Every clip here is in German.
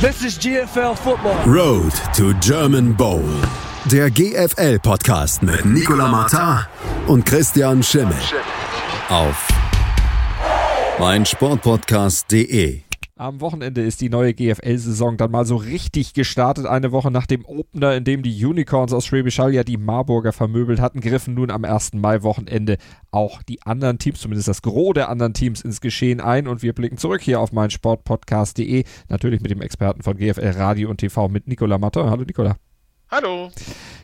This is GFL Football. Road to German Bowl. Der GFL-Podcast mit Nicola Martin und Christian Schimmel. Auf meinsportpodcast.de. Am Wochenende ist die neue GFL-Saison dann mal so richtig gestartet. Eine Woche nach dem Opener, in dem die Unicorns aus Schwäbisch Hall ja die Marburger vermöbelt hatten, griffen nun am 1. Mai-Wochenende auch die anderen Teams, zumindest das Gros der anderen Teams, ins Geschehen ein. Und wir blicken zurück hier auf meinsportpodcast.de. Natürlich mit dem Experten von GFL Radio und TV mit Nicola Matter. Hallo Nicola. Hallo.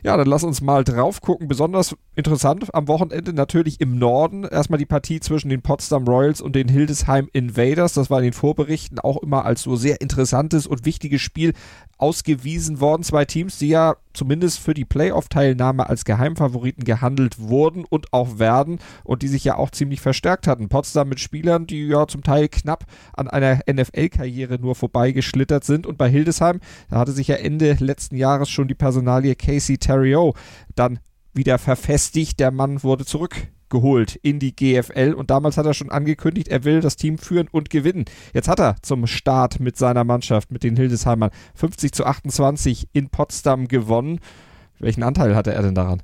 Ja, dann lass uns mal drauf gucken. Besonders interessant am Wochenende natürlich im Norden. Erstmal die Partie zwischen den Potsdam Royals und den Hildesheim Invaders. Das war in den Vorberichten auch immer als so sehr interessantes und wichtiges Spiel ausgewiesen worden. Zwei Teams, die ja zumindest für die Playoff-Teilnahme als Geheimfavoriten gehandelt wurden und auch werden und die sich ja auch ziemlich verstärkt hatten. Potsdam mit Spielern, die ja zum Teil knapp an einer NFL-Karriere nur vorbeigeschlittert sind und bei Hildesheim, da hatte sich ja Ende letzten Jahres schon die Personalie Casey Terrio dann wieder verfestigt. Der Mann wurde zurück geholt in die GFL und damals hat er schon angekündigt, er will das Team führen und gewinnen. Jetzt hat er zum Start mit seiner Mannschaft, mit den Hildesheimern, 50 zu 28 in Potsdam gewonnen. Welchen Anteil hatte er denn daran?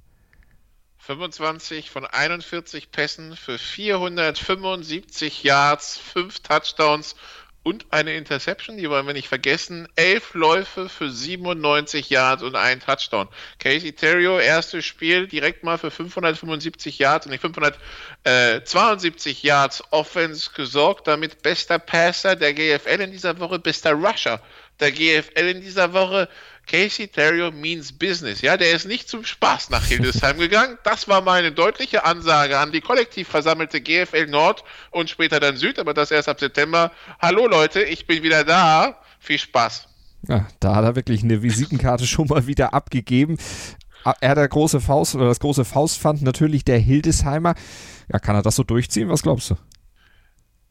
25 von 41 Pässen für 475 Yards, 5 Touchdowns und eine Interception, die wollen wir nicht vergessen. Elf Läufe für 97 Yards und ein Touchdown. Casey Terrio, erstes Spiel, direkt mal für 575 Yards und nicht 572 Yards Offense gesorgt, damit bester Passer der GFL in dieser Woche, bester Rusher der GFL in dieser Woche. Casey Terrio means business. Ja, der ist nicht zum Spaß nach Hildesheim gegangen. Das war meine deutliche Ansage an die kollektiv versammelte GFL Nord und später dann Süd, aber das erst ab September. Hallo Leute, ich bin wieder da. Viel Spaß. Ja, da hat er wirklich eine Visitenkarte schon mal wieder abgegeben. Er der große Faust oder das große Faustpfand natürlich der Hildesheimer. Ja, kann er das so durchziehen? Was glaubst du?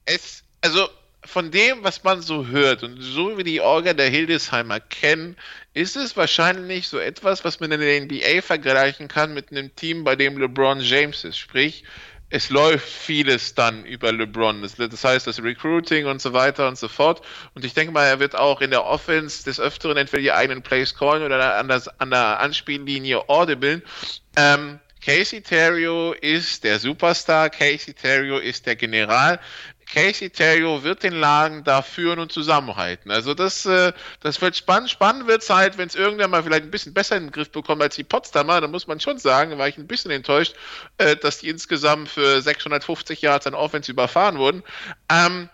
Es, also von dem, was man so hört und so wie die Orga der Hildesheimer kennen, ist es wahrscheinlich so etwas, was man in der NBA vergleichen kann mit einem Team, bei dem LeBron James ist. Sprich, es läuft vieles dann über LeBron. Das, heißt, das Recruiting und so weiter und so fort. Und ich denke mal, er wird auch in der Offense des Öfteren entweder die eigenen Plays callen oder an, das, an der Anspiellinie audiblen. Ähm, Casey Terrio ist der Superstar, Casey Terrio ist der General. Casey Terrio wird den Laden da führen und zusammenhalten. Also das, äh, das wird spannend. Spannend wird es halt, wenn es irgendwann mal vielleicht ein bisschen besser in den Griff bekommt als die Potsdamer. Da muss man schon sagen, war ich ein bisschen enttäuscht, äh, dass die insgesamt für 650 Yards an Offense überfahren wurden. Ähm,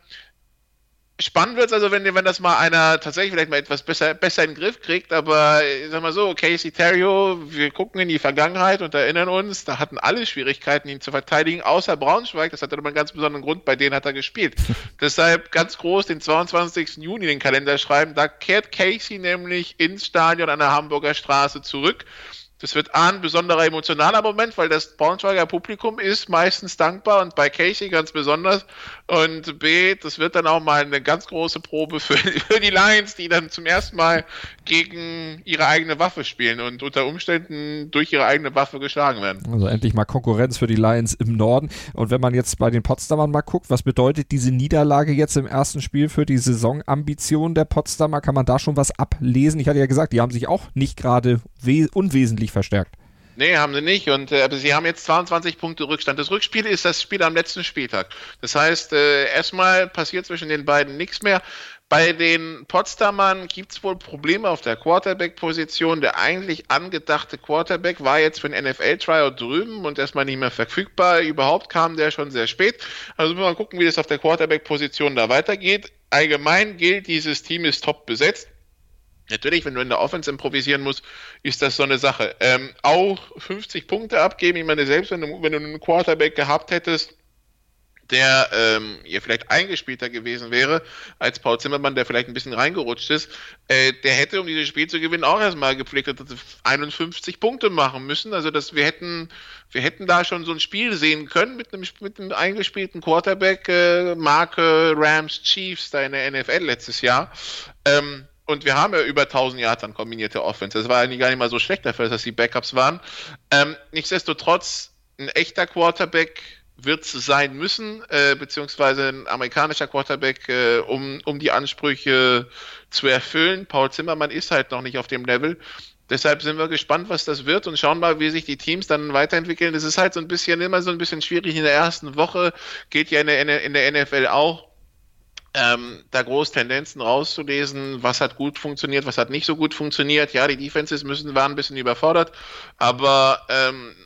Spannend wird es also, wenn, wenn das mal einer tatsächlich vielleicht mal etwas besser, besser in den Griff kriegt, aber ich sag mal so, Casey Terrio, wir gucken in die Vergangenheit und erinnern uns, da hatten alle Schwierigkeiten, ihn zu verteidigen, außer Braunschweig, das hatte aber einen ganz besonderen Grund, bei denen hat er gespielt. Deshalb ganz groß den 22. Juni in den Kalender schreiben, da kehrt Casey nämlich ins Stadion an der Hamburger Straße zurück das wird A, ein besonderer emotionaler Moment, weil das Braunschweiger Publikum ist meistens dankbar und bei Casey ganz besonders. Und B, das wird dann auch mal eine ganz große Probe für, für die Lions, die dann zum ersten Mal gegen ihre eigene Waffe spielen und unter Umständen durch ihre eigene Waffe geschlagen werden. Also endlich mal Konkurrenz für die Lions im Norden. Und wenn man jetzt bei den Potsdamern mal guckt, was bedeutet diese Niederlage jetzt im ersten Spiel für die Saisonambition der Potsdamer? Kann man da schon was ablesen? Ich hatte ja gesagt, die haben sich auch nicht gerade unwesentlich verstärkt. Nee, haben sie nicht. Und äh, sie haben jetzt 22 Punkte Rückstand. Das Rückspiel ist das Spiel am letzten Spieltag. Das heißt, äh, erstmal passiert zwischen den beiden nichts mehr. Bei den Potsdamern gibt es wohl Probleme auf der Quarterback-Position. Der eigentlich angedachte Quarterback war jetzt für ein NFL-Tryout drüben und erstmal nicht mehr verfügbar. Überhaupt kam der schon sehr spät. Also müssen wir mal gucken, wie das auf der Quarterback-Position da weitergeht. Allgemein gilt, dieses Team ist top besetzt. Natürlich, wenn du in der Offense improvisieren musst, ist das so eine Sache. Ähm, auch 50 Punkte abgeben, ich meine, selbst wenn du, wenn du einen Quarterback gehabt hättest, der ähm, ja vielleicht eingespielter gewesen wäre als Paul Zimmermann, der vielleicht ein bisschen reingerutscht ist, äh, der hätte, um dieses Spiel zu gewinnen, auch erstmal gepflegt 51 Punkte machen müssen. Also dass wir hätten, wir hätten da schon so ein Spiel sehen können mit einem, mit einem eingespielten Quarterback, äh, Marke Rams Chiefs da in der NFL letztes Jahr. Ähm, und wir haben ja über 1000 Yards an kombinierte Offense. Das war eigentlich gar nicht mal so schlecht dafür, dass die Backups waren. Ähm, nichtsdestotrotz, ein echter Quarterback wird es sein müssen, äh, beziehungsweise ein amerikanischer Quarterback, äh, um, um die Ansprüche zu erfüllen. Paul Zimmermann ist halt noch nicht auf dem Level. Deshalb sind wir gespannt, was das wird und schauen mal, wie sich die Teams dann weiterentwickeln. Das ist halt so ein bisschen immer so ein bisschen schwierig in der ersten Woche, geht ja in der, in der NFL auch. Ähm, da groß Tendenzen rauszulesen, was hat gut funktioniert, was hat nicht so gut funktioniert. Ja, die Defenses müssen, waren ein bisschen überfordert, aber ähm,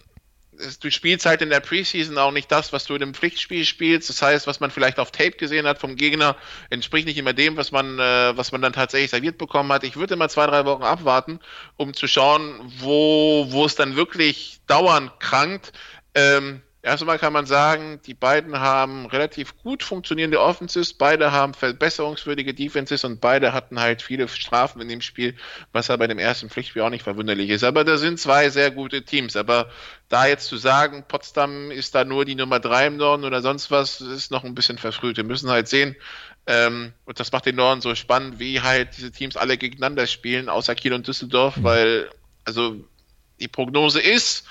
du spielst halt in der Preseason auch nicht das, was du in einem Pflichtspiel spielst. Das heißt, was man vielleicht auf Tape gesehen hat vom Gegner, entspricht nicht immer dem, was man, äh, was man dann tatsächlich serviert bekommen hat. Ich würde immer zwei, drei Wochen abwarten, um zu schauen, wo, wo es dann wirklich dauernd krankt. Ähm, Erstmal kann man sagen, die beiden haben relativ gut funktionierende Offenses, beide haben verbesserungswürdige Defenses und beide hatten halt viele Strafen in dem Spiel, was ja bei dem ersten Pflichtspiel auch nicht verwunderlich ist. Aber da sind zwei sehr gute Teams. Aber da jetzt zu sagen, Potsdam ist da nur die Nummer drei im Norden oder sonst was, ist noch ein bisschen verfrüht. Wir müssen halt sehen, ähm, und das macht den Norden so spannend, wie halt diese Teams alle gegeneinander spielen, außer Kiel und Düsseldorf, mhm. weil, also die Prognose ist,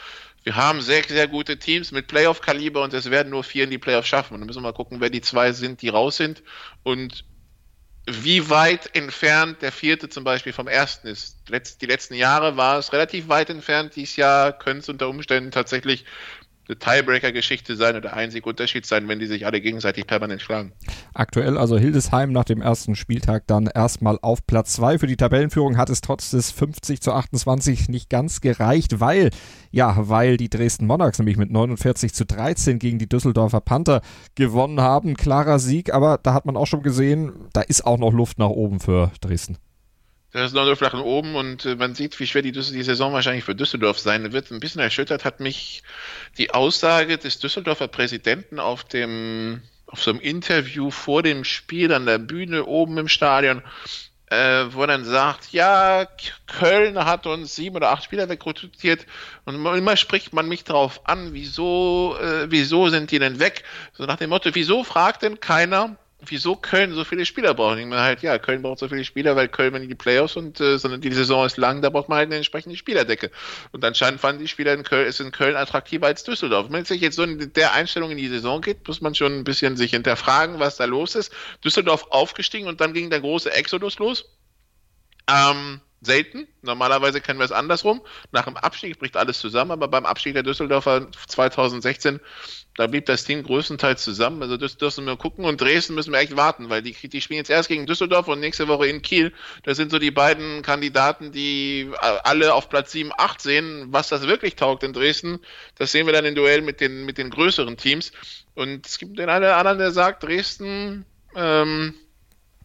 wir haben sehr, sehr gute Teams mit Playoff-Kaliber und es werden nur vier in die Playoffs schaffen. Und dann müssen wir mal gucken, wer die zwei sind, die raus sind und wie weit entfernt der vierte zum Beispiel vom ersten ist. Die letzten Jahre war es relativ weit entfernt. Dieses Jahr könnte es unter Umständen tatsächlich eine Tiebreaker-Geschichte sein oder der einzige Unterschied sein, wenn die sich alle gegenseitig permanent schlagen. Aktuell also Hildesheim nach dem ersten Spieltag dann erstmal auf Platz 2. Für die Tabellenführung hat es trotz des 50 zu 28 nicht ganz gereicht, weil, ja, weil die Dresden Monarchs nämlich mit 49 zu 13 gegen die Düsseldorfer Panther gewonnen haben. Klarer Sieg, aber da hat man auch schon gesehen, da ist auch noch Luft nach oben für Dresden. Da ist noch flach nach oben und äh, man sieht, wie schwer die, die Saison wahrscheinlich für Düsseldorf sein wird. Ein bisschen erschüttert hat mich die Aussage des Düsseldorfer Präsidenten auf dem, auf so einem Interview vor dem Spiel an der Bühne oben im Stadion, äh, wo er dann sagt, ja, Köln hat uns sieben oder acht Spieler wegrekrutiert und immer spricht man mich darauf an, wieso, äh, wieso sind die denn weg? So nach dem Motto, wieso fragt denn keiner, wieso Köln so viele Spieler braucht. Ich meine halt, ja, Köln braucht so viele Spieler, weil Köln in die Playoffs und äh, sondern die Saison ist lang, da braucht man halt eine entsprechende Spielerdecke. Und anscheinend fanden die Spieler in Köln, ist in Köln attraktiver als Düsseldorf. Wenn es sich jetzt so in der Einstellung in die Saison geht, muss man schon ein bisschen sich hinterfragen, was da los ist. Düsseldorf aufgestiegen und dann ging der große Exodus los. Ähm, selten. Normalerweise kennen wir es andersrum. Nach dem Abstieg bricht alles zusammen, aber beim Abstieg der Düsseldorfer 2016 da blieb das Team größtenteils zusammen. Also das dürfen wir gucken. Und Dresden müssen wir echt warten, weil die, die spielen jetzt erst gegen Düsseldorf und nächste Woche in Kiel. Das sind so die beiden Kandidaten, die alle auf Platz 7, 8 sehen. Was das wirklich taugt in Dresden, das sehen wir dann im Duell mit den, mit den größeren Teams. Und es gibt den einen oder anderen, der sagt, Dresden, ähm,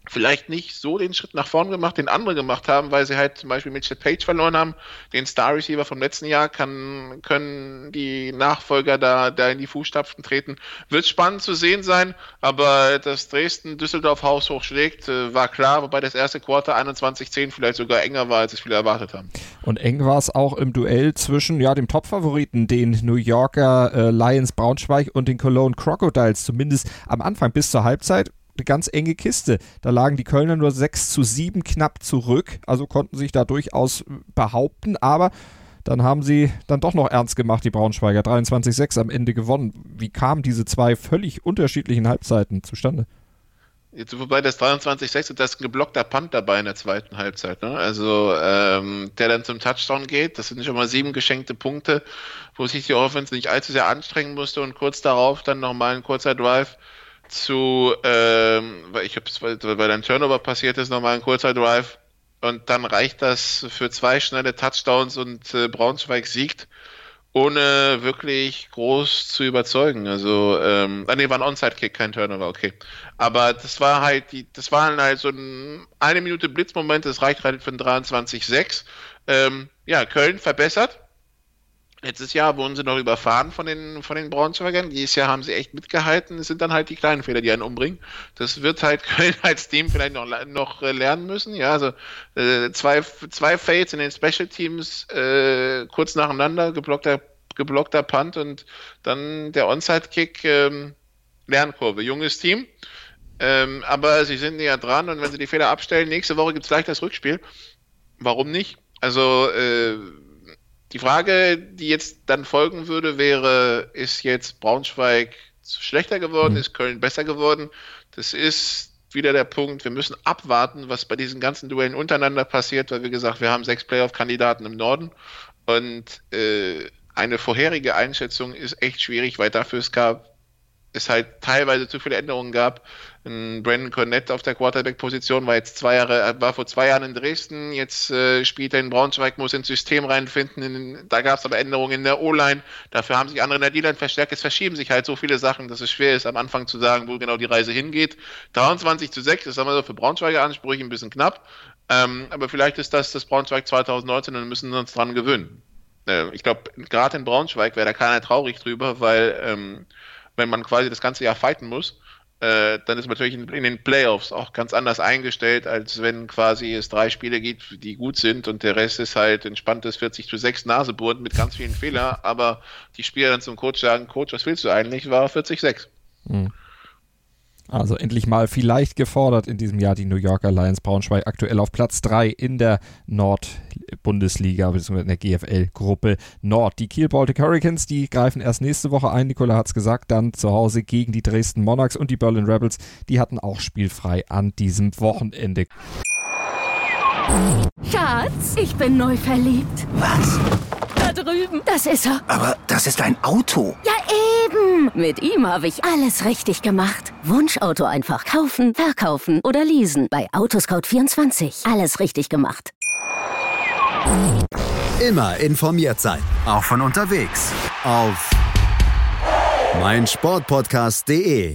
vielleicht nicht so den Schritt nach vorn gemacht, den andere gemacht haben, weil sie halt zum Beispiel Mitchell Page verloren haben, den Star Receiver vom letzten Jahr, kann, können die Nachfolger da, da in die Fußstapfen treten. Wird spannend zu sehen sein, aber dass Dresden Düsseldorf Haus hochschlägt, äh, war klar, wobei das erste Quarter 21-10 vielleicht sogar enger war, als es viele erwartet haben. Und eng war es auch im Duell zwischen ja, dem Top-Favoriten, den New Yorker äh, Lions Braunschweig und den Cologne Crocodiles, zumindest am Anfang bis zur Halbzeit eine ganz enge Kiste. Da lagen die Kölner nur 6 zu 7 knapp zurück, also konnten sich da durchaus behaupten, aber dann haben sie dann doch noch ernst gemacht, die Braunschweiger. 23-6 am Ende gewonnen. Wie kamen diese zwei völlig unterschiedlichen Halbzeiten zustande? Jetzt, wobei das 23-6 da ist ein geblockter Punt dabei in der zweiten Halbzeit. Ne? Also ähm, der dann zum Touchdown geht. Das sind schon mal sieben geschenkte Punkte, wo sich die Offense nicht allzu sehr anstrengen musste und kurz darauf dann nochmal ein kurzer Drive zu, ähm, weil ich hab's, weil, weil ein Turnover passiert ist, nochmal ein kurzer Drive und dann reicht das für zwei schnelle Touchdowns und äh, Braunschweig siegt, ohne wirklich groß zu überzeugen. Also, ähm, ah, nee, war ein Onside-Kick, kein Turnover, okay. Aber das war halt die, das waren halt so ein, eine Minute Blitzmoment, das reicht halt für ein 23-6. Ähm, ja, Köln verbessert, Letztes Jahr wurden sie noch überfahren von den, von den Braunschweigern. Dieses Jahr haben sie echt mitgehalten. Es sind dann halt die kleinen Fehler, die einen umbringen. Das wird halt Köln als Team vielleicht noch, noch äh, lernen müssen. Ja, also äh, zwei, zwei Fails in den Special Teams äh, kurz nacheinander, geblockter, geblockter Punt und dann der Onside-Kick, ähm, Lernkurve. Junges Team. Ähm, aber sie sind näher dran und wenn sie die Fehler abstellen, nächste Woche gibt es gleich das Rückspiel. Warum nicht? Also, äh, die Frage, die jetzt dann folgen würde, wäre, ist jetzt Braunschweig schlechter geworden, mhm. ist Köln besser geworden? Das ist wieder der Punkt, wir müssen abwarten, was bei diesen ganzen Duellen untereinander passiert, weil wie gesagt, wir haben sechs Playoff-Kandidaten im Norden und äh, eine vorherige Einschätzung ist echt schwierig, weil dafür es gab es halt teilweise zu viele Änderungen gab. Brandon Cornett auf der Quarterback-Position war jetzt zwei Jahre, war vor zwei Jahren in Dresden, jetzt äh, spielt er in Braunschweig, muss ins System reinfinden. In, da gab es aber Änderungen in der O-Line. Dafür haben sich andere in der D-Line verstärkt. Es verschieben sich halt so viele Sachen, dass es schwer ist, am Anfang zu sagen, wo genau die Reise hingeht. 23 zu 6, das haben wir so für Braunschweiger Ansprüche ein bisschen knapp. Ähm, aber vielleicht ist das das Braunschweig 2019 und müssen wir uns dran gewöhnen. Äh, ich glaube, gerade in Braunschweig wäre da keiner traurig drüber, weil ähm, wenn man quasi das ganze Jahr fighten muss, äh, dann ist man natürlich in, in, den Playoffs auch ganz anders eingestellt, als wenn quasi es drei Spiele gibt, die gut sind und der Rest ist halt entspanntes 40 zu 6 Nasebohren mit ganz vielen Fehlern, aber die Spieler dann zum Coach sagen, Coach, was willst du eigentlich? War 40-6. Mhm. Also endlich mal vielleicht gefordert in diesem Jahr die New Yorker Lions Braunschweig aktuell auf Platz 3 in der Nord-Bundesliga bzw. in der GFL-Gruppe Nord. Die Kiel Baltic Hurricanes, die greifen erst nächste Woche ein, Nikola hat es gesagt, dann zu Hause gegen die Dresden Monarchs und die Berlin Rebels, die hatten auch spielfrei an diesem Wochenende. Schatz, ich bin neu verliebt. Was? Da drüben. Das ist er. Aber das ist ein Auto. Ja, eben. Mit ihm habe ich alles richtig gemacht. Wunschauto einfach kaufen, verkaufen oder leasen. Bei Autoscout24. Alles richtig gemacht. Immer informiert sein. Auch von unterwegs. Auf meinsportpodcast.de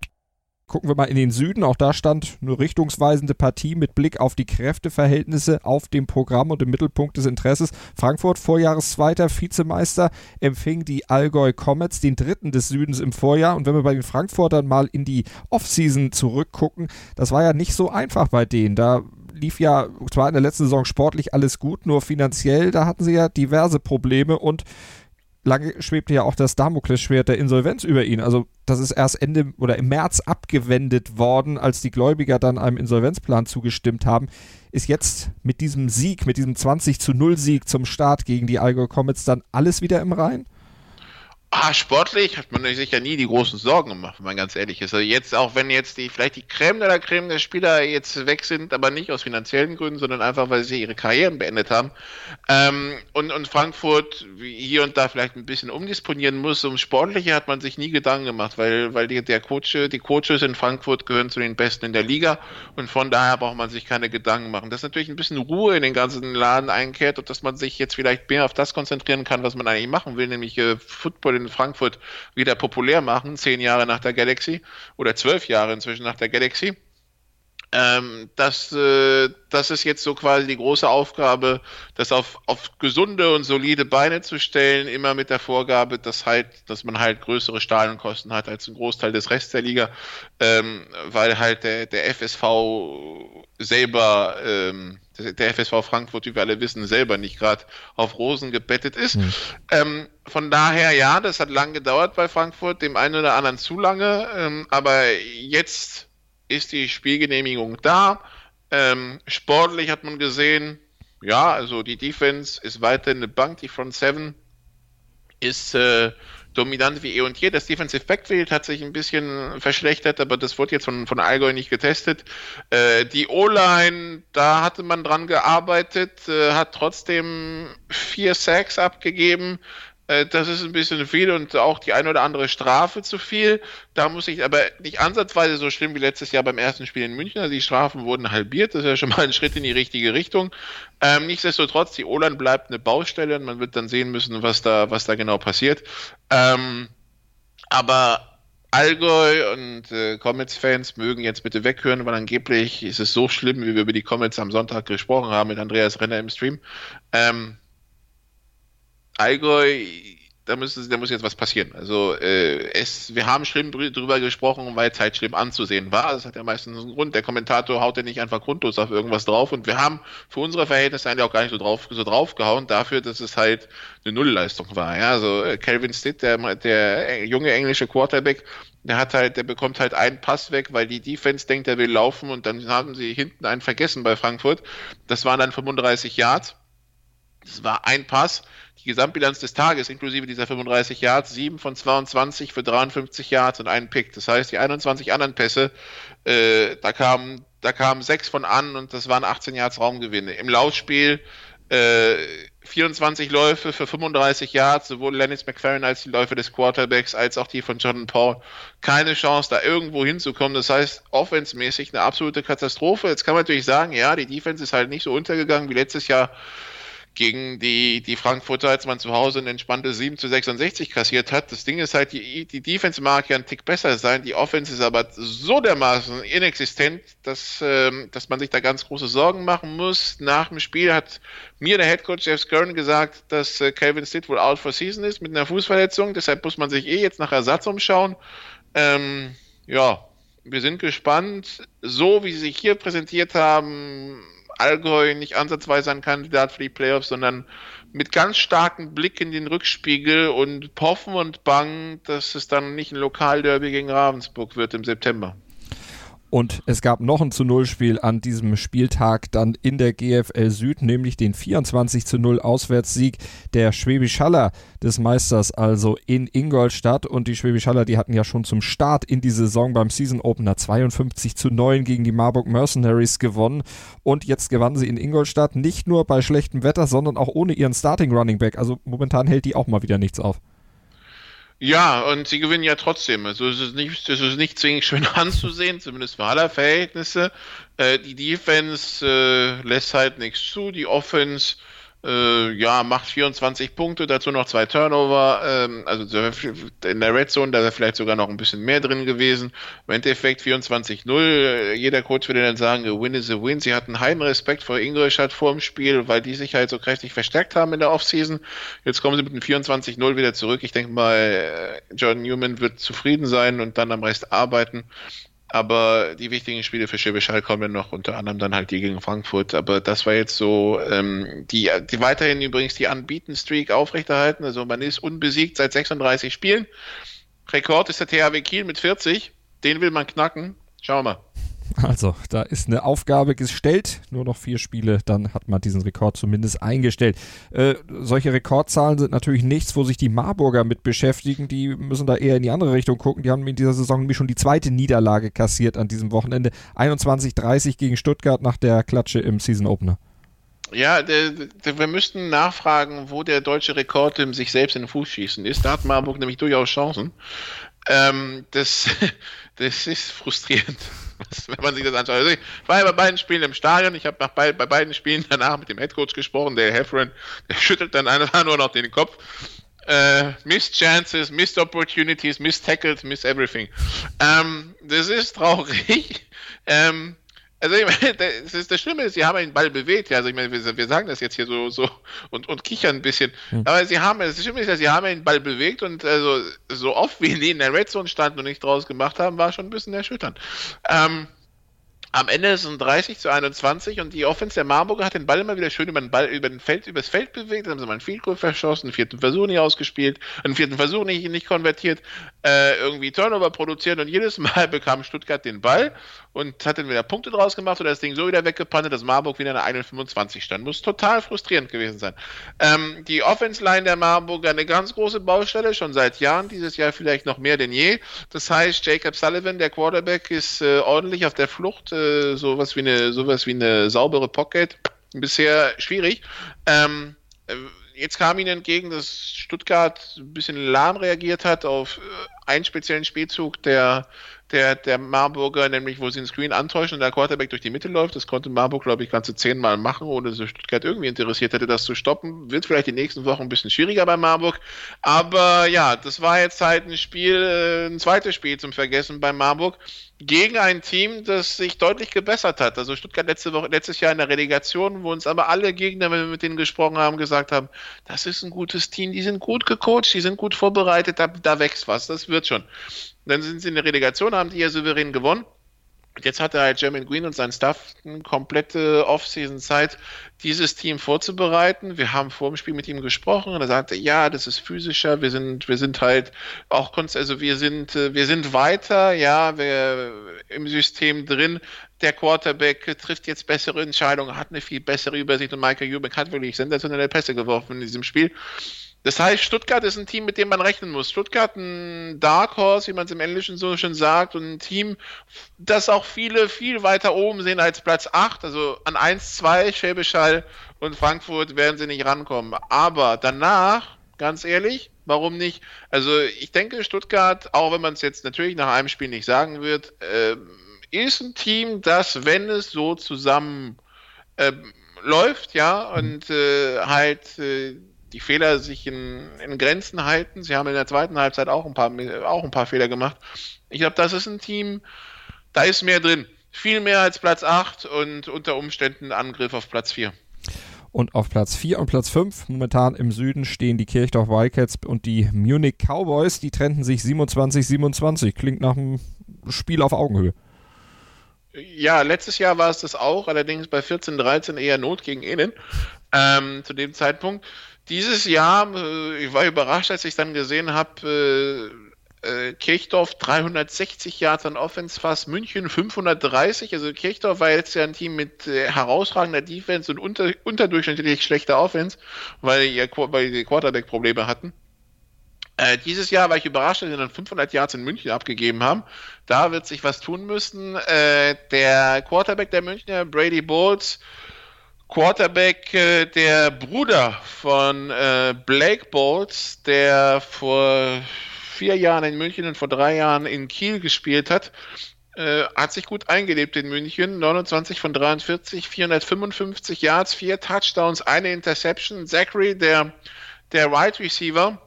Gucken wir mal in den Süden. Auch da stand eine richtungsweisende Partie mit Blick auf die Kräfteverhältnisse auf dem Programm und im Mittelpunkt des Interesses. Frankfurt, Vorjahreszweiter, Vizemeister, empfing die Allgäu Comets, den dritten des Südens im Vorjahr. Und wenn wir bei den Frankfurtern mal in die Offseason zurückgucken, das war ja nicht so einfach bei denen. Da lief ja zwar in der letzten Saison sportlich alles gut, nur finanziell, da hatten sie ja diverse Probleme und lange schwebte ja auch das Damoklesschwert der Insolvenz über ihn. Also das ist erst Ende oder im März abgewendet worden, als die Gläubiger dann einem Insolvenzplan zugestimmt haben. Ist jetzt mit diesem Sieg, mit diesem 20 zu 0 Sieg zum Start gegen die Allgäu Comets dann alles wieder im Rhein? Ah, sportlich hat man sich ja nie die großen Sorgen gemacht, wenn man ganz ehrlich ist. Also jetzt, auch wenn jetzt die, vielleicht die Creme de la Creme der Spieler jetzt weg sind, aber nicht aus finanziellen Gründen, sondern einfach, weil sie ihre Karrieren beendet haben. Ähm, und, und Frankfurt hier und da vielleicht ein bisschen umdisponieren muss. Um Sportliche hat man sich nie Gedanken gemacht, weil, weil die, der Coach, die Coaches in Frankfurt gehören zu den Besten in der Liga und von daher braucht man sich keine Gedanken machen. Dass natürlich ein bisschen Ruhe in den ganzen Laden einkehrt und dass man sich jetzt vielleicht mehr auf das konzentrieren kann, was man eigentlich machen will, nämlich äh, Football in Frankfurt wieder populär machen, zehn Jahre nach der Galaxy oder zwölf Jahre inzwischen nach der Galaxy. Ähm, das, äh, das ist jetzt so quasi die große Aufgabe, das auf, auf gesunde und solide Beine zu stellen, immer mit der Vorgabe, dass halt, dass man halt größere Stadionkosten hat als ein Großteil des Rests der Liga, ähm, weil halt der, der FSV selber, ähm, der FSV Frankfurt, wie wir alle wissen, selber nicht gerade auf Rosen gebettet ist. Mhm. Ähm, von daher, ja, das hat lang gedauert bei Frankfurt, dem einen oder anderen zu lange, ähm, aber jetzt ist die Spielgenehmigung da. Ähm, sportlich hat man gesehen, ja, also die Defense ist weiterhin eine Bank, die Front 7 ist äh, dominant wie eh und je. Das Defensive Backfield hat sich ein bisschen verschlechtert, aber das wurde jetzt von, von Allgäu nicht getestet. Äh, die O-Line, da hatte man dran gearbeitet, äh, hat trotzdem vier Sacks abgegeben. Äh, das ist ein bisschen viel und auch die eine oder andere Strafe zu viel. Da muss ich aber nicht ansatzweise so schlimm wie letztes Jahr beim ersten Spiel in München. Also die Strafen wurden halbiert. Das ist ja schon mal ein Schritt in die richtige Richtung. Ähm, nichtsdestotrotz, die Olan bleibt eine Baustelle und man wird dann sehen müssen, was da, was da genau passiert. Ähm, aber Allgäu und äh, Comets-Fans mögen jetzt bitte weghören, weil angeblich ist es so schlimm, wie wir über die Comets am Sonntag gesprochen haben mit Andreas Renner im Stream. Ähm, Allgäu, da, müssen, da muss jetzt was passieren. Also äh, es, wir haben schlimm drüber gesprochen, weil es halt schlimm anzusehen war. Das hat ja meistens einen Grund. Der Kommentator haut ja nicht einfach grundlos auf irgendwas drauf. Und wir haben für unsere Verhältnisse eigentlich auch gar nicht so drauf so draufgehauen, dafür, dass es halt eine Nullleistung war. Ja, also äh, Calvin Stitt, der, der junge englische Quarterback, der hat halt, der bekommt halt einen Pass weg, weil die Defense denkt, er will laufen und dann haben sie hinten einen vergessen bei Frankfurt. Das waren dann 35 Yards. Das war ein Pass. Die Gesamtbilanz des Tages, inklusive dieser 35 Yards, 7 von 22 für 53 Yards und einen Pick. Das heißt, die 21 anderen Pässe, äh, da kamen da kamen 6 von an und das waren 18 Yards Raumgewinne. Im Laufspiel äh, 24 Läufe für 35 Yards, sowohl Lennis McFerrin als die Läufe des Quarterbacks als auch die von Jordan Paul. Keine Chance, da irgendwo hinzukommen. Das heißt, offensmäßig eine absolute Katastrophe. Jetzt kann man natürlich sagen, ja, die Defense ist halt nicht so untergegangen wie letztes Jahr gegen die, die Frankfurter, als man zu Hause ein entspanntes 7 zu 66 kassiert hat. Das Ding ist halt, die, die Defense mag ja ein Tick besser sein, die Offense ist aber so dermaßen inexistent, dass, ähm, dass man sich da ganz große Sorgen machen muss. Nach dem Spiel hat mir der Headcoach Jeff Skern gesagt, dass äh, Calvin Stitt wohl out for season ist mit einer Fußverletzung, deshalb muss man sich eh jetzt nach Ersatz umschauen. Ähm, ja, wir sind gespannt. So wie sie sich hier präsentiert haben, Allgäu nicht ansatzweise ein Kandidat für die Playoffs, sondern mit ganz starkem Blick in den Rückspiegel und hoffen und bangen, dass es dann nicht ein Lokalderby gegen Ravensburg wird im September. Und es gab noch ein zu Null Spiel an diesem Spieltag dann in der GFL Süd, nämlich den 24 zu 0 Auswärtssieg der Schwäbisch Haller des Meisters, also in Ingolstadt. Und die Schwäbisch Haller, die hatten ja schon zum Start in die Saison beim Season Opener 52 zu 9 gegen die Marburg Mercenaries gewonnen. Und jetzt gewannen sie in Ingolstadt nicht nur bei schlechtem Wetter, sondern auch ohne ihren Starting Running Back. Also momentan hält die auch mal wieder nichts auf. Ja, und sie gewinnen ja trotzdem. Also es ist nicht, es ist nicht zwingend schön anzusehen, zumindest für aller Verhältnisse. Äh, die Defense äh, lässt halt nichts zu, die Offense äh, ja, macht 24 Punkte, dazu noch zwei Turnover. Ähm, also in der Red Zone, da wäre vielleicht sogar noch ein bisschen mehr drin gewesen. Im Endeffekt 24-0. Jeder Coach würde dann sagen, a win is a win. Sie hatten heiden Respekt vor Ingolstadt vor dem Spiel, weil die sich halt so kräftig verstärkt haben in der Offseason. Jetzt kommen sie mit einem 24-0 wieder zurück. Ich denke mal, äh, Jordan Newman wird zufrieden sein und dann am Rest arbeiten. Aber die wichtigen Spiele für Schwäbisch Hall kommen noch, unter anderem dann halt die gegen Frankfurt. Aber das war jetzt so, ähm, die, die weiterhin übrigens die Unbeaten-Streak aufrechterhalten. Also man ist unbesiegt seit 36 Spielen. Rekord ist der THW Kiel mit 40. Den will man knacken. Schauen wir mal. Also, da ist eine Aufgabe gestellt. Nur noch vier Spiele, dann hat man diesen Rekord zumindest eingestellt. Äh, solche Rekordzahlen sind natürlich nichts, wo sich die Marburger mit beschäftigen. Die müssen da eher in die andere Richtung gucken. Die haben in dieser Saison nämlich schon die zweite Niederlage kassiert an diesem Wochenende. 21-30 gegen Stuttgart nach der Klatsche im Season Opener. Ja, wir müssten nachfragen, wo der deutsche Rekord im sich selbst in den Fuß schießen ist. Da hat Marburg nämlich durchaus Chancen. Ähm, das, das ist frustrierend. wenn man sich das anschaut. Also ich war bei beiden Spielen im Stadion, ich habe bei, bei beiden Spielen danach mit dem Headcoach gesprochen, der Heffron, der schüttelt dann einfach nur noch den Kopf. Äh, missed Chances, Missed Opportunities, Missed Tackles, Missed Everything. Ähm, das ist traurig. Ähm, also ich meine, das, ist, das Schlimme ist, sie haben den Ball bewegt. Ja, also ich meine, wir, wir sagen das jetzt hier so, so und, und kichern ein bisschen. Hm. Aber sie haben, das Schlimme ist ja, sie haben den Ball bewegt und also so oft wie die in der Red Zone standen und nichts draus gemacht haben, war schon ein bisschen erschütternd. Ähm, am Ende ist es ein 30 zu 21 und die Offense der Marburger hat den Ball immer wieder schön über den Ball, über den Feld, übers Feld bewegt, dann haben sie mal einen Field Goal verschossen, einen vierten Versuch nicht ausgespielt, einen vierten Versuch nicht, nicht konvertiert, äh, irgendwie Turnover produziert und jedes Mal bekam Stuttgart den Ball und hat dann wieder Punkte draus gemacht oder das Ding so wieder weggepannt, dass Marburg wieder in der 21 stand. Muss total frustrierend gewesen sein. Ähm, die Offense-Line der Marburger eine ganz große Baustelle, schon seit Jahren, dieses Jahr vielleicht noch mehr denn je. Das heißt, Jacob Sullivan, der Quarterback, ist äh, ordentlich auf der Flucht, äh, äh, sowas wie eine, sowas wie eine saubere Pocket. Bisher schwierig. Ähm, äh, jetzt kam ihnen entgegen, dass Stuttgart ein bisschen lahm reagiert hat auf äh, einen speziellen Spielzug der, der, der Marburger, nämlich wo sie den Screen antäuschen und der Quarterback durch die Mitte läuft. Das konnte Marburg, glaube ich, ganze zehnmal machen, ohne dass Stuttgart irgendwie interessiert hätte, das zu stoppen. Wird vielleicht die nächsten Wochen ein bisschen schwieriger bei Marburg. Aber ja, das war jetzt halt ein Spiel, äh, ein zweites Spiel zum Vergessen bei Marburg gegen ein Team, das sich deutlich gebessert hat. Also Stuttgart letzte Woche, letztes Jahr in der Relegation, wo uns aber alle Gegner, wenn wir mit denen gesprochen haben, gesagt haben, das ist ein gutes Team, die sind gut gecoacht, die sind gut vorbereitet, da, da wächst was, das wird schon. Dann sind sie in der Relegation, haben die ja souverän gewonnen. Jetzt hat er halt Jermaine Green und sein Staff eine komplette Offseason-Zeit, dieses Team vorzubereiten. Wir haben vor dem Spiel mit ihm gesprochen und er sagte, ja, das ist physischer, wir sind, wir sind halt auch, also wir sind, äh, wir sind weiter, ja, wir im System drin. Der Quarterback trifft jetzt bessere Entscheidungen, hat eine viel bessere Übersicht und Michael Eubank hat wirklich sensationelle Pässe geworfen in diesem Spiel. Das heißt, Stuttgart ist ein Team, mit dem man rechnen muss. Stuttgart ein Dark Horse, wie man es im Englischen so schön sagt, und ein Team, das auch viele viel weiter oben sehen als Platz 8. Also an 1, 2, Schwäbisch Hall und Frankfurt werden sie nicht rankommen. Aber danach, ganz ehrlich, warum nicht? Also ich denke, Stuttgart, auch wenn man es jetzt natürlich nach einem Spiel nicht sagen wird, äh, ist ein Team, das, wenn es so zusammen äh, läuft, ja, und äh, halt äh, die Fehler sich in, in, Grenzen halten. Sie haben in der zweiten Halbzeit auch ein paar, auch ein paar Fehler gemacht. Ich glaube, das ist ein Team, da ist mehr drin. Viel mehr als Platz 8 und unter Umständen Angriff auf Platz 4. Und auf Platz 4 und Platz 5 momentan im Süden stehen die Kirchdorf Wildcats und die Munich Cowboys. Die trennten sich 27-27. Klingt nach einem Spiel auf Augenhöhe. Ja, letztes Jahr war es das auch, allerdings bei 14-13 eher Not gegen Innen ähm, zu dem Zeitpunkt. Dieses Jahr, äh, ich war überrascht, als ich dann gesehen habe, äh, äh, Kirchdorf 360 Yards an Offense fast, München 530. Also Kirchdorf war jetzt ja ein Team mit äh, herausragender Defense und unter, unterdurchschnittlich schlechter Offense, weil, ihr, weil die Quarterback-Probleme hatten. Äh, dieses Jahr war ich überrascht, dass sie dann 500 Yards in München abgegeben haben. Da wird sich was tun müssen. Äh, der Quarterback der Münchner, Brady Bowles, Quarterback, äh, der Bruder von äh, Blake Bolts, der vor vier Jahren in München und vor drei Jahren in Kiel gespielt hat, äh, hat sich gut eingelebt in München. 29 von 43, 455 Yards, vier Touchdowns, eine Interception. Zachary, der, der Wide Receiver,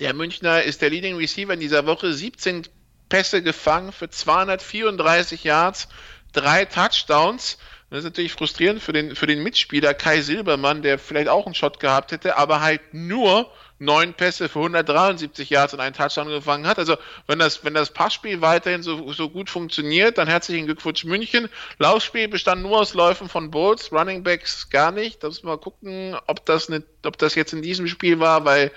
der Münchner ist der Leading Receiver in dieser Woche, 17 Pässe gefangen für 234 Yards, drei Touchdowns. Das ist natürlich frustrierend für den, für den Mitspieler Kai Silbermann, der vielleicht auch einen Shot gehabt hätte, aber halt nur neun Pässe für 173 Yards und einen Touchdown gefangen hat. Also wenn das, wenn das Passspiel weiterhin so, so gut funktioniert, dann herzlichen Glückwunsch München. Laufspiel bestand nur aus Läufen von Bulls, Running Backs gar nicht. Da müssen wir mal gucken, ob das, nicht, ob das jetzt in diesem Spiel war, weil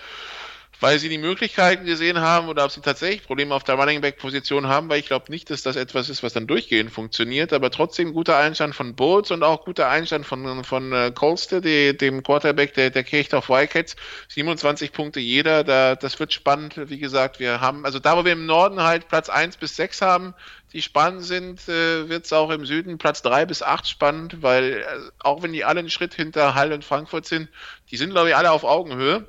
weil sie die Möglichkeiten gesehen haben oder ob sie tatsächlich Probleme auf der Running Back Position haben, weil ich glaube nicht, dass das etwas ist, was dann durchgehend funktioniert, aber trotzdem guter Einstand von Bowles und auch guter Einstand von, von äh, Colster, die, dem Quarterback der, der Kirchdorf Wildcats. 27 Punkte jeder, da, das wird spannend. Wie gesagt, wir haben, also da, wo wir im Norden halt Platz 1 bis 6 haben, die spannend sind, äh, wird es auch im Süden Platz 3 bis 8 spannend, weil äh, auch wenn die alle einen Schritt hinter Hall und Frankfurt sind, die sind, glaube ich, alle auf Augenhöhe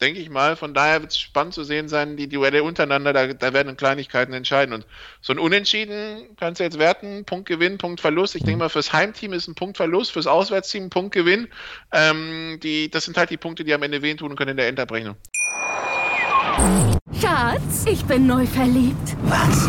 denke ich mal. Von daher wird es spannend zu sehen sein, die Duelle untereinander, da, da werden Kleinigkeiten entscheiden. Und so ein Unentschieden kannst du jetzt werten, Punkt Gewinn, Punkt Verlust. Ich denke mal, fürs Heimteam ist ein Punkt Verlust, fürs Auswärtsteam ein Punkt Gewinn. Ähm, die, das sind halt die Punkte, die am Ende wehtun können in der Endabrechnung. Schatz, ich bin neu verliebt. Was?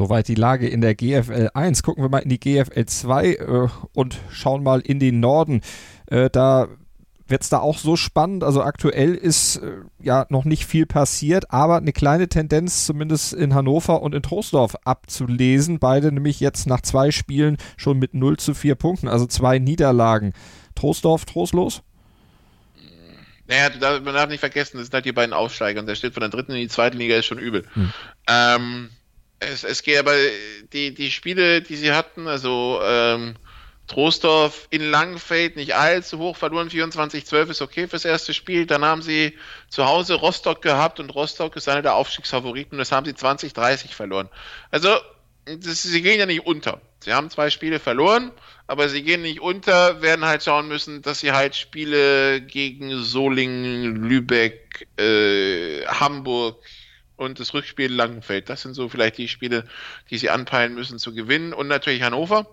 Soweit die Lage in der GFL 1. Gucken wir mal in die GFL 2 äh, und schauen mal in den Norden. Äh, da wird es da auch so spannend. Also aktuell ist äh, ja noch nicht viel passiert, aber eine kleine Tendenz zumindest in Hannover und in Troisdorf abzulesen. Beide nämlich jetzt nach zwei Spielen schon mit 0 zu 4 Punkten, also zwei Niederlagen. Troisdorf trostlos? Naja, man darf nicht vergessen, das sind halt die beiden Aufsteiger und der steht von der dritten in die zweite Liga ist schon übel. Hm. Ähm, es, es geht aber die, die Spiele, die sie hatten, also ähm, Trostorf in Langenfeld nicht allzu hoch verloren, 24-12 ist okay fürs erste Spiel. Dann haben sie zu Hause Rostock gehabt und Rostock ist einer der Aufstiegsfavoriten das haben sie 20-30 verloren. Also, das, sie gehen ja nicht unter. Sie haben zwei Spiele verloren, aber sie gehen nicht unter, werden halt schauen müssen, dass sie halt Spiele gegen Solingen, Lübeck, äh, Hamburg, und das Rückspiel Langenfeld. Das sind so vielleicht die Spiele, die sie anpeilen müssen zu gewinnen und natürlich Hannover.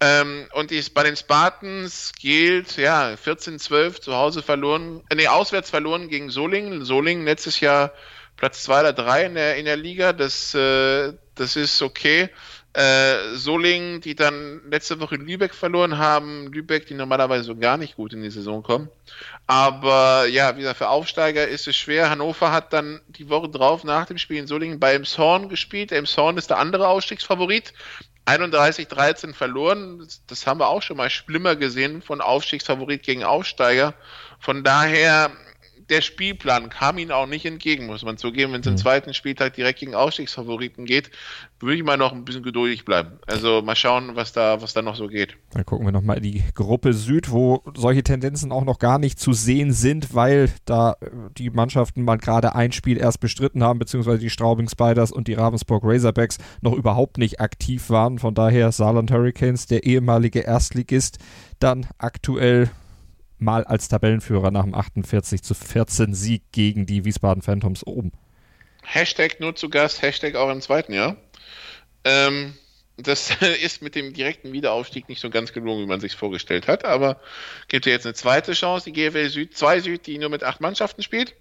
Ähm, und die, bei den Spartans gilt, ja, 14-12 zu Hause verloren, äh, nee, auswärts verloren gegen Solingen. Solingen letztes Jahr Platz 2 oder 3 in der, in der Liga, das, äh, das ist okay. Äh, Solingen, die dann letzte Woche Lübeck verloren haben. Lübeck, die normalerweise so gar nicht gut in die Saison kommen. Aber ja, wie gesagt, für Aufsteiger ist es schwer. Hannover hat dann die Woche drauf nach dem Spiel in Solingen bei Emshorn gespielt. Emshorn ist der andere Ausstiegsfavorit. 31-13 verloren. Das haben wir auch schon mal schlimmer gesehen von Aufstiegsfavorit gegen Aufsteiger. Von daher der Spielplan kam ihnen auch nicht entgegen, muss man zugeben. Wenn es im mhm. zweiten Spieltag direkt gegen Ausstiegsfavoriten geht, würde ich mal noch ein bisschen geduldig bleiben. Also mal schauen, was da, was da noch so geht. Dann gucken wir nochmal in die Gruppe Süd, wo solche Tendenzen auch noch gar nicht zu sehen sind, weil da äh, die Mannschaften mal gerade ein Spiel erst bestritten haben, beziehungsweise die Straubing Spiders und die Ravensburg Razorbacks noch überhaupt nicht aktiv waren. Von daher Saarland Hurricanes, der ehemalige Erstligist, dann aktuell mal als Tabellenführer nach dem 48 zu 14 Sieg gegen die Wiesbaden Phantoms oben. Hashtag nur zu Gast, Hashtag auch im zweiten Jahr. Ähm, das ist mit dem direkten Wiederaufstieg nicht so ganz gelungen, wie man sich vorgestellt hat, aber gibt ja jetzt eine zweite Chance. Die GFL Süd 2 Süd, die nur mit acht Mannschaften spielt,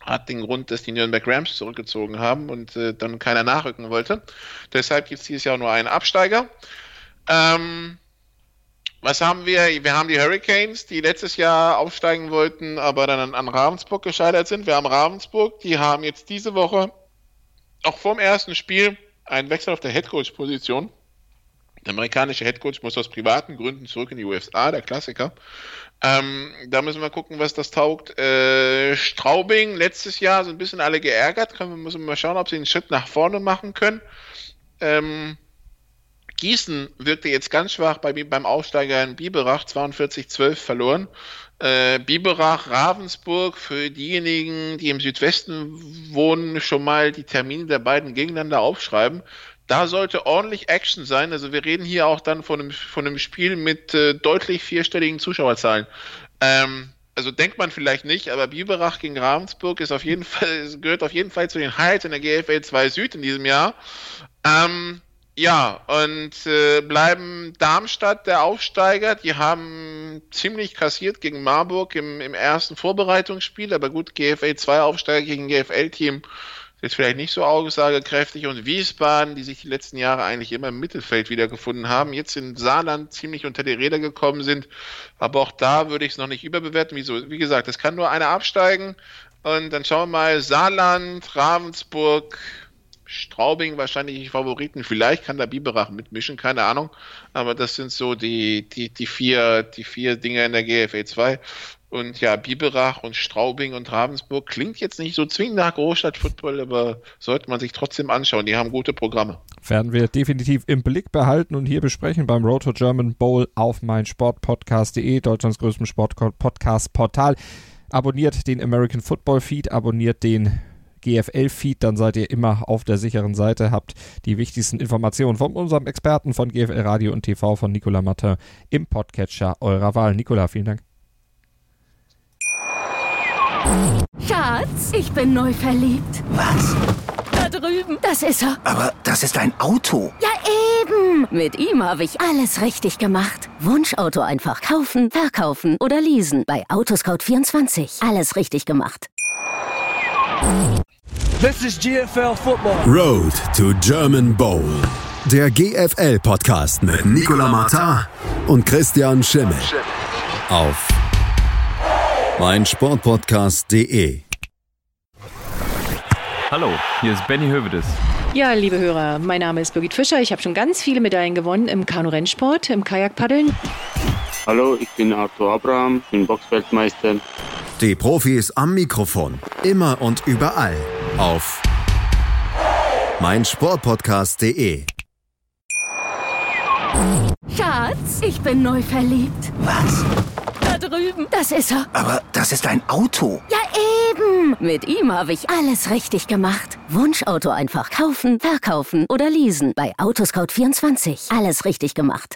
hat den Grund, dass die Nürnberg Rams zurückgezogen haben und äh, dann keiner nachrücken wollte. Deshalb gibt es dieses Jahr nur einen Absteiger. Ähm, was haben wir? Wir haben die Hurricanes, die letztes Jahr aufsteigen wollten, aber dann an Ravensburg gescheitert sind. Wir haben Ravensburg, die haben jetzt diese Woche auch vorm ersten Spiel einen Wechsel auf der Headcoach-Position. Der amerikanische Headcoach muss aus privaten Gründen zurück in die USA, der Klassiker. Ähm, da müssen wir gucken, was das taugt. Äh, Straubing letztes Jahr so ein bisschen alle geärgert. Können wir müssen mal schauen, ob sie einen Schritt nach vorne machen können. Ähm, Gießen wirkte jetzt ganz schwach bei, beim Aufsteiger in Biberach, 42-12 verloren. Äh, Biberach, Ravensburg, für diejenigen, die im Südwesten wohnen, schon mal die Termine der beiden gegeneinander aufschreiben. Da sollte ordentlich Action sein. Also wir reden hier auch dann von einem, von einem Spiel mit äh, deutlich vierstelligen Zuschauerzahlen. Ähm, also denkt man vielleicht nicht, aber Biberach gegen Ravensburg ist auf jeden Fall, gehört auf jeden Fall zu den Highlights in der GFL 2 Süd in diesem Jahr. Ähm, ja, und äh, bleiben Darmstadt der Aufsteiger. Die haben ziemlich kassiert gegen Marburg im, im ersten Vorbereitungsspiel, aber gut, GFL 2 Aufsteiger gegen GFL-Team ist jetzt vielleicht nicht so aussagekräftig. Und Wiesbaden, die sich die letzten Jahre eigentlich immer im Mittelfeld wiedergefunden haben, jetzt in Saarland ziemlich unter die Räder gekommen sind. Aber auch da würde ich es noch nicht überbewerten. Wieso? Wie gesagt, es kann nur einer absteigen. Und dann schauen wir mal, Saarland, Ravensburg, Straubing wahrscheinlich die Favoriten. Vielleicht kann der Biberach mitmischen, keine Ahnung. Aber das sind so die, die, die vier, die vier Dinge in der GFA 2. Und ja, Biberach und Straubing und Ravensburg klingt jetzt nicht so zwingend nach Großstadtfootball, aber sollte man sich trotzdem anschauen. Die haben gute Programme. Werden wir definitiv im Blick behalten und hier besprechen beim Road to German Bowl auf meinsportpodcast.de, Deutschlands größtem Sportpodcast-Portal. Abonniert den American Football Feed, abonniert den GFL-Feed, dann seid ihr immer auf der sicheren Seite, habt die wichtigsten Informationen von unserem Experten von GFL Radio und TV von Nicolas Martin im Podcatcher eurer Wahl. Nicolas, vielen Dank. Schatz, ich bin neu verliebt. Was? Da drüben. Das ist er. Aber das ist ein Auto. Ja, eben. Mit ihm habe ich alles richtig gemacht. Wunschauto einfach kaufen, verkaufen oder leasen. Bei Autoscout24. Alles richtig gemacht. This is GFL Football. Road to German Bowl. Der GFL-Podcast mit Nicolas Martin und Christian Schimmel. Auf meinsportpodcast.de. Hallo, hier ist Benny Hövedes. Ja, liebe Hörer, mein Name ist Birgit Fischer. Ich habe schon ganz viele Medaillen gewonnen im Kanu-Rennsport, im Kajakpaddeln. Hallo, ich bin Arthur Abraham, bin Boxweltmeister. Die Profis am Mikrofon, immer und überall auf meinsportpodcast.de. Schatz, ich bin neu verliebt. Was? Da drüben. Das ist er. Aber das ist ein Auto. Ja, eben. Mit ihm habe ich alles richtig gemacht. Wunschauto einfach kaufen, verkaufen oder leasen. Bei Autoscout24. Alles richtig gemacht.